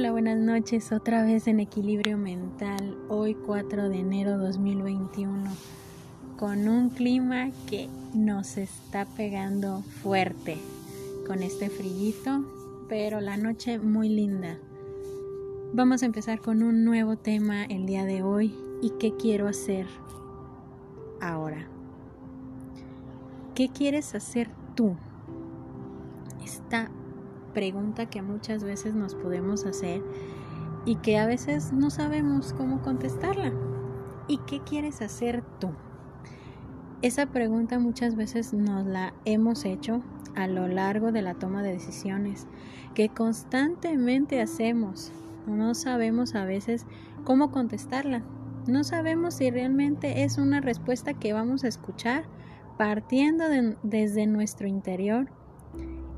Hola, buenas noches, otra vez en equilibrio mental, hoy 4 de enero 2021, con un clima que nos está pegando fuerte, con este frillito, pero la noche muy linda. Vamos a empezar con un nuevo tema el día de hoy y qué quiero hacer ahora. ¿Qué quieres hacer tú? Esta pregunta que muchas veces nos podemos hacer y que a veces no sabemos cómo contestarla. ¿Y qué quieres hacer tú? Esa pregunta muchas veces nos la hemos hecho a lo largo de la toma de decisiones que constantemente hacemos. No sabemos a veces cómo contestarla. No sabemos si realmente es una respuesta que vamos a escuchar partiendo desde nuestro interior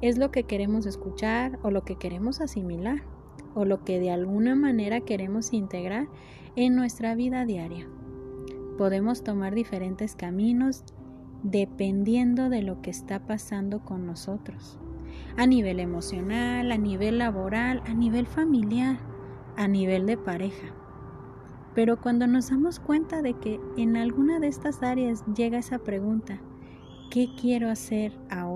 es lo que queremos escuchar o lo que queremos asimilar o lo que de alguna manera queremos integrar en nuestra vida diaria. Podemos tomar diferentes caminos dependiendo de lo que está pasando con nosotros, a nivel emocional, a nivel laboral, a nivel familiar, a nivel de pareja. Pero cuando nos damos cuenta de que en alguna de estas áreas llega esa pregunta, ¿qué quiero hacer ahora?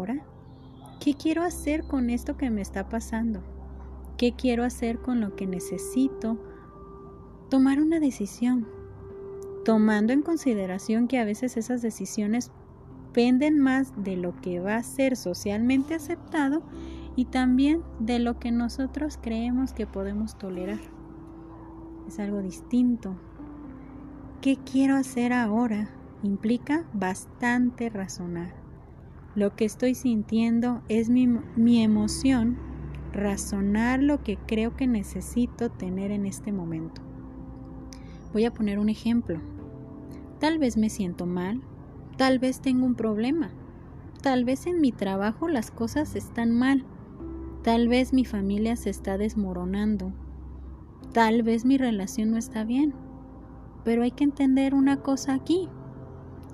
¿Qué quiero hacer con esto que me está pasando? ¿Qué quiero hacer con lo que necesito? Tomar una decisión, tomando en consideración que a veces esas decisiones penden más de lo que va a ser socialmente aceptado y también de lo que nosotros creemos que podemos tolerar. Es algo distinto. ¿Qué quiero hacer ahora? Implica bastante razonar. Lo que estoy sintiendo es mi, mi emoción, razonar lo que creo que necesito tener en este momento. Voy a poner un ejemplo. Tal vez me siento mal, tal vez tengo un problema, tal vez en mi trabajo las cosas están mal, tal vez mi familia se está desmoronando, tal vez mi relación no está bien. Pero hay que entender una cosa aquí.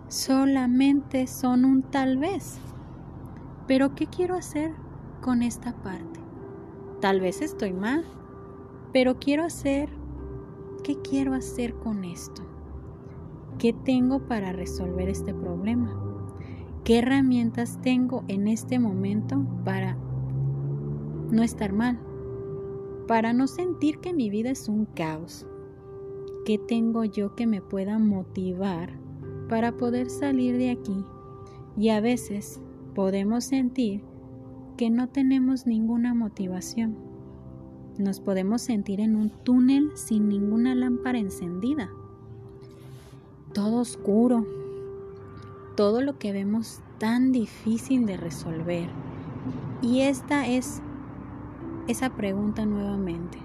Solamente son un tal vez. Pero ¿qué quiero hacer con esta parte? Tal vez estoy mal, pero quiero hacer, ¿qué quiero hacer con esto? ¿Qué tengo para resolver este problema? ¿Qué herramientas tengo en este momento para no estar mal? Para no sentir que mi vida es un caos. ¿Qué tengo yo que me pueda motivar para poder salir de aquí? Y a veces podemos sentir que no tenemos ninguna motivación. Nos podemos sentir en un túnel sin ninguna lámpara encendida. Todo oscuro. Todo lo que vemos tan difícil de resolver. Y esta es esa pregunta nuevamente.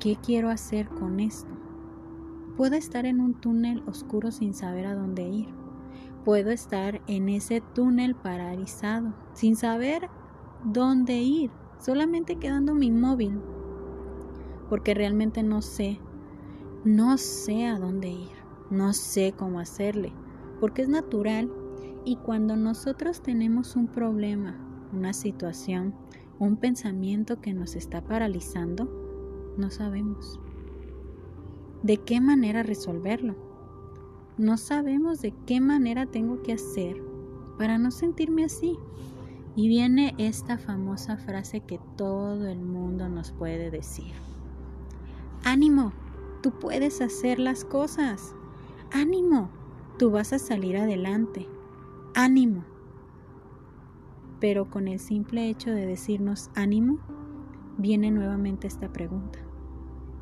¿Qué quiero hacer con esto? Puedo estar en un túnel oscuro sin saber a dónde ir puedo estar en ese túnel paralizado, sin saber dónde ir, solamente quedándome inmóvil, porque realmente no sé, no sé a dónde ir, no sé cómo hacerle, porque es natural. Y cuando nosotros tenemos un problema, una situación, un pensamiento que nos está paralizando, no sabemos de qué manera resolverlo no sabemos de qué manera tengo que hacer para no sentirme así. Y viene esta famosa frase que todo el mundo nos puede decir. Ánimo, tú puedes hacer las cosas. Ánimo, tú vas a salir adelante. Ánimo. Pero con el simple hecho de decirnos ánimo, viene nuevamente esta pregunta.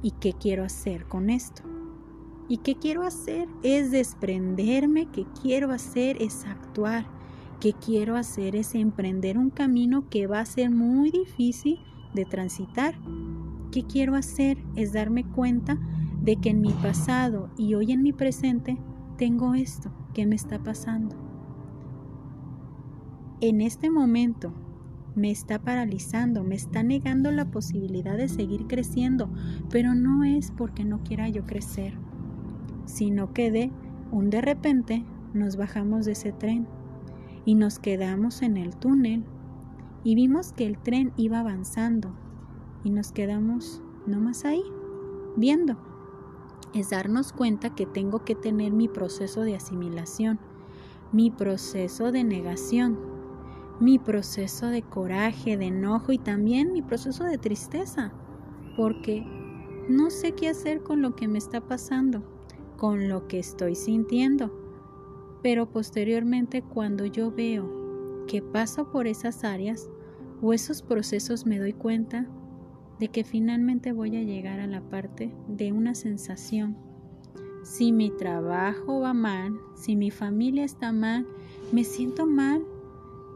¿Y qué quiero hacer con esto? ¿Y qué quiero hacer? Es desprenderme, ¿qué quiero hacer? Es actuar. ¿Qué quiero hacer? Es emprender un camino que va a ser muy difícil de transitar. ¿Qué quiero hacer? Es darme cuenta de que en mi pasado y hoy en mi presente tengo esto que me está pasando. En este momento me está paralizando, me está negando la posibilidad de seguir creciendo, pero no es porque no quiera yo crecer sino que de un de repente nos bajamos de ese tren y nos quedamos en el túnel y vimos que el tren iba avanzando y nos quedamos no más ahí, viendo. Es darnos cuenta que tengo que tener mi proceso de asimilación, mi proceso de negación, mi proceso de coraje, de enojo y también mi proceso de tristeza, porque no sé qué hacer con lo que me está pasando, con lo que estoy sintiendo. Pero posteriormente cuando yo veo que paso por esas áreas o esos procesos me doy cuenta de que finalmente voy a llegar a la parte de una sensación. Si mi trabajo va mal, si mi familia está mal, me siento mal,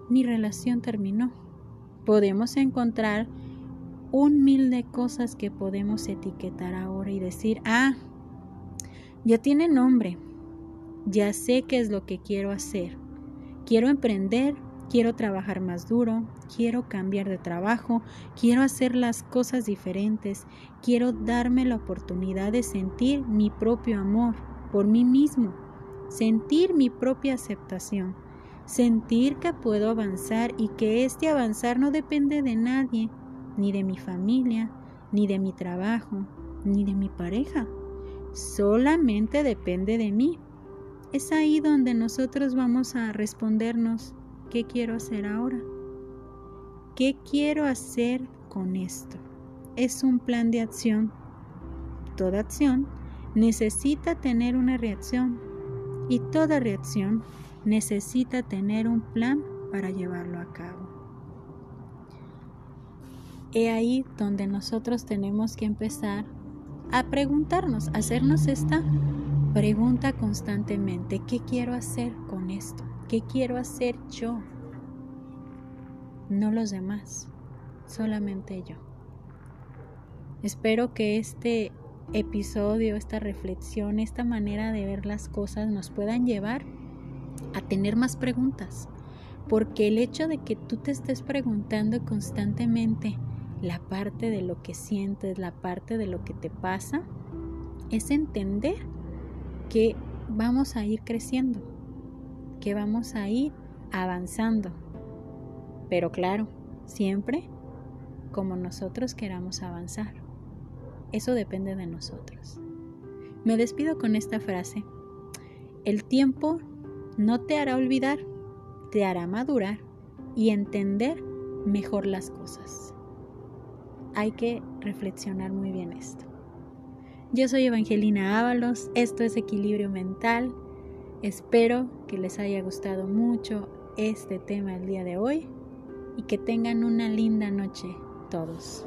mi relación terminó. Podemos encontrar un mil de cosas que podemos etiquetar ahora y decir, ah, ya tiene nombre, ya sé qué es lo que quiero hacer. Quiero emprender, quiero trabajar más duro, quiero cambiar de trabajo, quiero hacer las cosas diferentes, quiero darme la oportunidad de sentir mi propio amor por mí mismo, sentir mi propia aceptación, sentir que puedo avanzar y que este avanzar no depende de nadie, ni de mi familia, ni de mi trabajo, ni de mi pareja. Solamente depende de mí. Es ahí donde nosotros vamos a respondernos, ¿qué quiero hacer ahora? ¿Qué quiero hacer con esto? Es un plan de acción. Toda acción necesita tener una reacción y toda reacción necesita tener un plan para llevarlo a cabo. He ahí donde nosotros tenemos que empezar a preguntarnos, a hacernos esta pregunta constantemente, ¿qué quiero hacer con esto? ¿Qué quiero hacer yo? No los demás, solamente yo. Espero que este episodio, esta reflexión, esta manera de ver las cosas nos puedan llevar a tener más preguntas. Porque el hecho de que tú te estés preguntando constantemente, la parte de lo que sientes, la parte de lo que te pasa, es entender que vamos a ir creciendo, que vamos a ir avanzando. Pero claro, siempre como nosotros queramos avanzar. Eso depende de nosotros. Me despido con esta frase. El tiempo no te hará olvidar, te hará madurar y entender mejor las cosas hay que reflexionar muy bien esto. Yo soy Evangelina Ábalos, esto es Equilibrio Mental. Espero que les haya gustado mucho este tema el día de hoy y que tengan una linda noche todos.